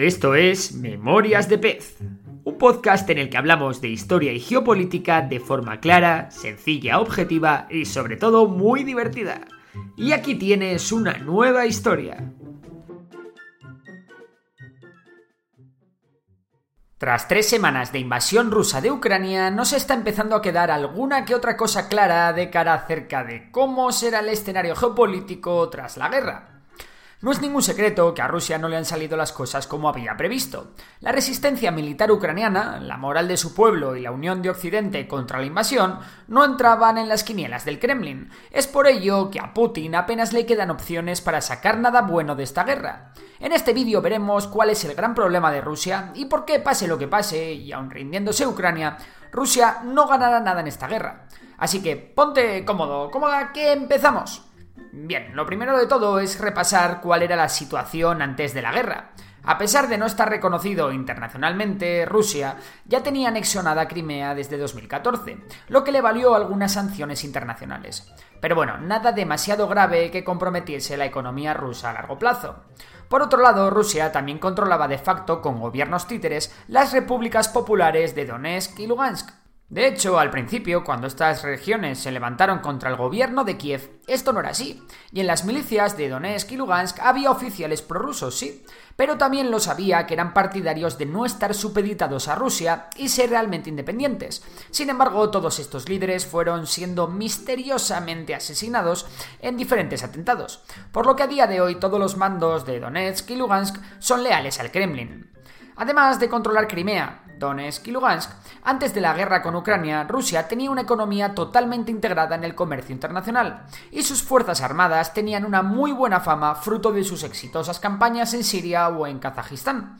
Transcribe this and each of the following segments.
Esto es Memorias de Pez, un podcast en el que hablamos de historia y geopolítica de forma clara, sencilla, objetiva y sobre todo muy divertida. Y aquí tienes una nueva historia. Tras tres semanas de invasión rusa de Ucrania, nos está empezando a quedar alguna que otra cosa clara de cara acerca de cómo será el escenario geopolítico tras la guerra. No es ningún secreto que a Rusia no le han salido las cosas como había previsto. La resistencia militar ucraniana, la moral de su pueblo y la unión de Occidente contra la invasión no entraban en las quinielas del Kremlin. Es por ello que a Putin apenas le quedan opciones para sacar nada bueno de esta guerra. En este vídeo veremos cuál es el gran problema de Rusia y por qué pase lo que pase, y aun rindiéndose Ucrania, Rusia no ganará nada en esta guerra. Así que ponte cómodo, cómoda, que empezamos. Bien, lo primero de todo es repasar cuál era la situación antes de la guerra. A pesar de no estar reconocido internacionalmente, Rusia ya tenía anexionada Crimea desde 2014, lo que le valió algunas sanciones internacionales. Pero bueno, nada demasiado grave que comprometiese la economía rusa a largo plazo. Por otro lado, Rusia también controlaba de facto con gobiernos títeres las repúblicas populares de Donetsk y Lugansk, de hecho, al principio, cuando estas regiones se levantaron contra el gobierno de Kiev, esto no era así, y en las milicias de Donetsk y Lugansk había oficiales prorrusos, sí, pero también lo sabía que eran partidarios de no estar supeditados a Rusia y ser realmente independientes. Sin embargo, todos estos líderes fueron siendo misteriosamente asesinados en diferentes atentados, por lo que a día de hoy todos los mandos de Donetsk y Lugansk son leales al Kremlin. Además de controlar Crimea, Donetsk y Lugansk, antes de la guerra con Ucrania, Rusia tenía una economía totalmente integrada en el comercio internacional, y sus fuerzas armadas tenían una muy buena fama fruto de sus exitosas campañas en Siria o en Kazajistán.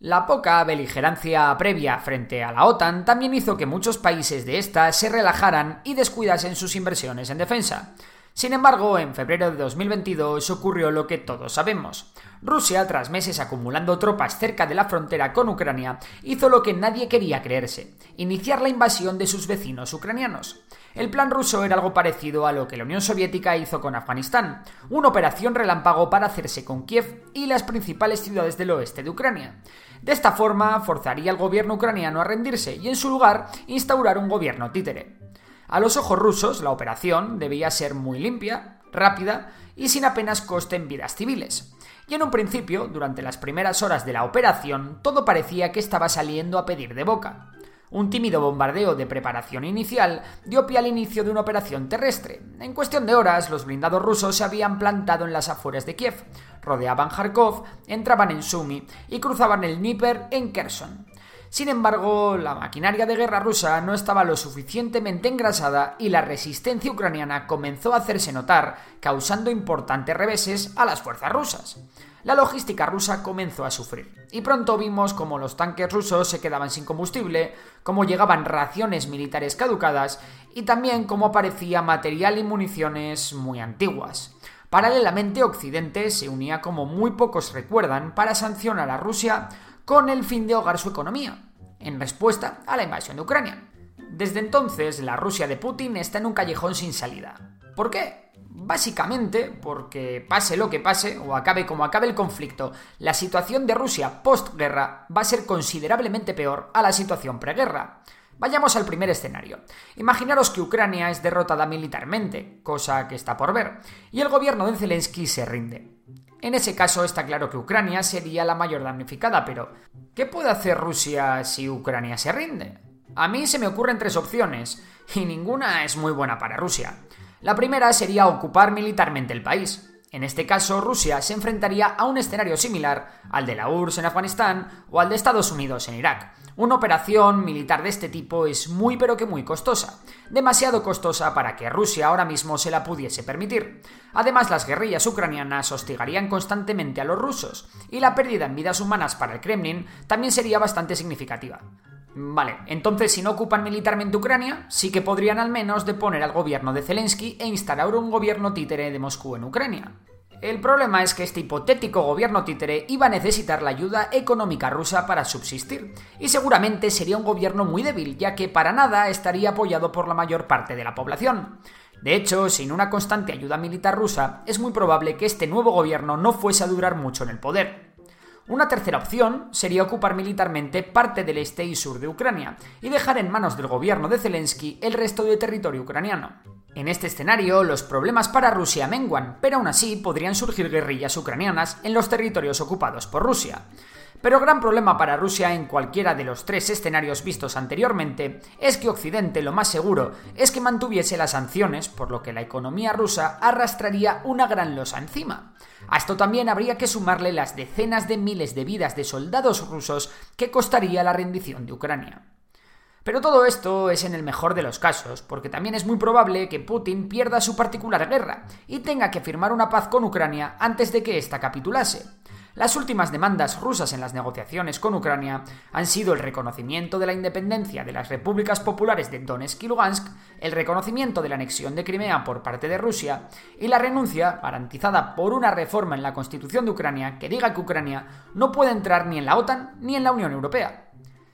La poca beligerancia previa frente a la OTAN también hizo que muchos países de esta se relajaran y descuidasen sus inversiones en defensa. Sin embargo, en febrero de 2022 ocurrió lo que todos sabemos. Rusia, tras meses acumulando tropas cerca de la frontera con Ucrania, hizo lo que nadie quería creerse, iniciar la invasión de sus vecinos ucranianos. El plan ruso era algo parecido a lo que la Unión Soviética hizo con Afganistán, una operación relámpago para hacerse con Kiev y las principales ciudades del oeste de Ucrania. De esta forma, forzaría al gobierno ucraniano a rendirse y en su lugar instaurar un gobierno títere. A los ojos rusos, la operación debía ser muy limpia, rápida y sin apenas coste en vidas civiles. Y en un principio, durante las primeras horas de la operación, todo parecía que estaba saliendo a pedir de boca. Un tímido bombardeo de preparación inicial dio pie al inicio de una operación terrestre. En cuestión de horas, los blindados rusos se habían plantado en las afueras de Kiev, rodeaban Kharkov, entraban en Sumy y cruzaban el Dnieper en Kherson. Sin embargo, la maquinaria de guerra rusa no estaba lo suficientemente engrasada y la resistencia ucraniana comenzó a hacerse notar, causando importantes reveses a las fuerzas rusas. La logística rusa comenzó a sufrir, y pronto vimos cómo los tanques rusos se quedaban sin combustible, cómo llegaban raciones militares caducadas y también cómo aparecía material y municiones muy antiguas. Paralelamente, Occidente se unía como muy pocos recuerdan para sancionar a Rusia con el fin de ahogar su economía, en respuesta a la invasión de Ucrania. Desde entonces, la Rusia de Putin está en un callejón sin salida. ¿Por qué? Básicamente porque pase lo que pase, o acabe como acabe el conflicto, la situación de Rusia postguerra va a ser considerablemente peor a la situación preguerra. Vayamos al primer escenario. Imaginaros que Ucrania es derrotada militarmente, cosa que está por ver, y el gobierno de Zelensky se rinde. En ese caso está claro que Ucrania sería la mayor damnificada, pero ¿qué puede hacer Rusia si Ucrania se rinde? A mí se me ocurren tres opciones, y ninguna es muy buena para Rusia. La primera sería ocupar militarmente el país. En este caso, Rusia se enfrentaría a un escenario similar al de la URSS en Afganistán o al de Estados Unidos en Irak. Una operación militar de este tipo es muy pero que muy costosa, demasiado costosa para que Rusia ahora mismo se la pudiese permitir. Además, las guerrillas ucranianas hostigarían constantemente a los rusos, y la pérdida en vidas humanas para el Kremlin también sería bastante significativa. Vale, entonces si no ocupan militarmente Ucrania, sí que podrían al menos deponer al gobierno de Zelensky e instalar un gobierno títere de Moscú en Ucrania. El problema es que este hipotético gobierno títere iba a necesitar la ayuda económica rusa para subsistir, y seguramente sería un gobierno muy débil, ya que para nada estaría apoyado por la mayor parte de la población. De hecho, sin una constante ayuda militar rusa, es muy probable que este nuevo gobierno no fuese a durar mucho en el poder. Una tercera opción sería ocupar militarmente parte del este y sur de Ucrania y dejar en manos del gobierno de Zelensky el resto del territorio ucraniano. En este escenario, los problemas para Rusia menguan, pero aún así podrían surgir guerrillas ucranianas en los territorios ocupados por Rusia. Pero gran problema para Rusia en cualquiera de los tres escenarios vistos anteriormente es que Occidente lo más seguro es que mantuviese las sanciones, por lo que la economía rusa arrastraría una gran losa encima. A esto también habría que sumarle las decenas de miles de vidas de soldados rusos que costaría la rendición de Ucrania. Pero todo esto es en el mejor de los casos, porque también es muy probable que Putin pierda su particular guerra y tenga que firmar una paz con Ucrania antes de que ésta capitulase. Las últimas demandas rusas en las negociaciones con Ucrania han sido el reconocimiento de la independencia de las repúblicas populares de Donetsk y Lugansk, el reconocimiento de la anexión de Crimea por parte de Rusia y la renuncia, garantizada por una reforma en la Constitución de Ucrania que diga que Ucrania no puede entrar ni en la OTAN ni en la Unión Europea.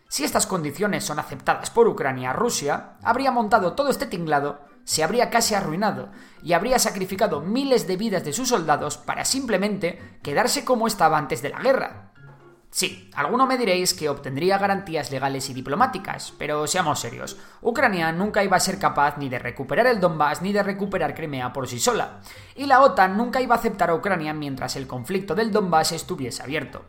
Si estas condiciones son aceptadas por Ucrania, Rusia habría montado todo este tinglado se habría casi arruinado y habría sacrificado miles de vidas de sus soldados para simplemente quedarse como estaba antes de la guerra. Sí, alguno me diréis que obtendría garantías legales y diplomáticas, pero seamos serios, Ucrania nunca iba a ser capaz ni de recuperar el Donbass ni de recuperar Crimea por sí sola, y la OTAN nunca iba a aceptar a Ucrania mientras el conflicto del Donbass estuviese abierto.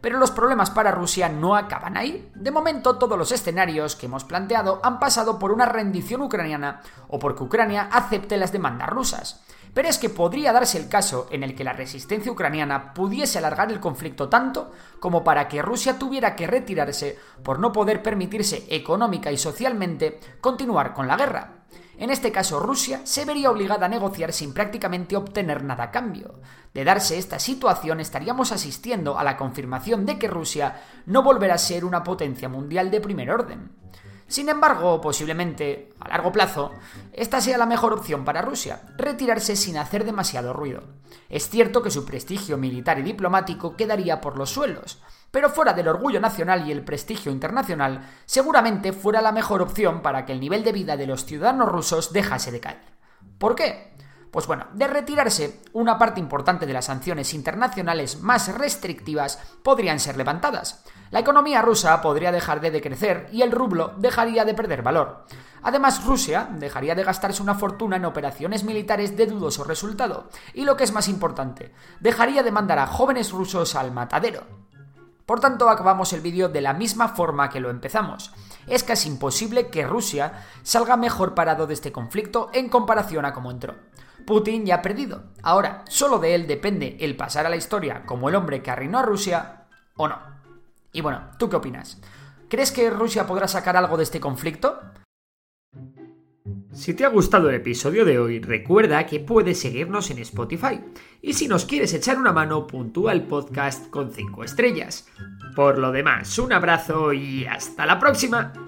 Pero los problemas para Rusia no acaban ahí. De momento, todos los escenarios que hemos planteado han pasado por una rendición ucraniana o porque Ucrania acepte las demandas rusas. Pero es que podría darse el caso en el que la resistencia ucraniana pudiese alargar el conflicto tanto como para que Rusia tuviera que retirarse por no poder permitirse económica y socialmente continuar con la guerra. En este caso, Rusia se vería obligada a negociar sin prácticamente obtener nada a cambio. De darse esta situación, estaríamos asistiendo a la confirmación de que Rusia no volverá a ser una potencia mundial de primer orden. Sin embargo, posiblemente, a largo plazo, esta sea la mejor opción para Rusia, retirarse sin hacer demasiado ruido. Es cierto que su prestigio militar y diplomático quedaría por los suelos, pero fuera del orgullo nacional y el prestigio internacional, seguramente fuera la mejor opción para que el nivel de vida de los ciudadanos rusos dejase de caer. ¿Por qué? Pues bueno, de retirarse, una parte importante de las sanciones internacionales más restrictivas podrían ser levantadas. La economía rusa podría dejar de decrecer y el rublo dejaría de perder valor. Además, Rusia dejaría de gastarse una fortuna en operaciones militares de dudoso resultado. Y lo que es más importante, dejaría de mandar a jóvenes rusos al matadero. Por tanto, acabamos el vídeo de la misma forma que lo empezamos. Es casi imposible que Rusia salga mejor parado de este conflicto en comparación a cómo entró. Putin ya ha perdido. Ahora, solo de él depende el pasar a la historia como el hombre que arruinó a Rusia o no. Y bueno, ¿tú qué opinas? ¿Crees que Rusia podrá sacar algo de este conflicto? Si te ha gustado el episodio de hoy, recuerda que puedes seguirnos en Spotify. Y si nos quieres echar una mano, puntúa el podcast con 5 estrellas. Por lo demás, un abrazo y hasta la próxima.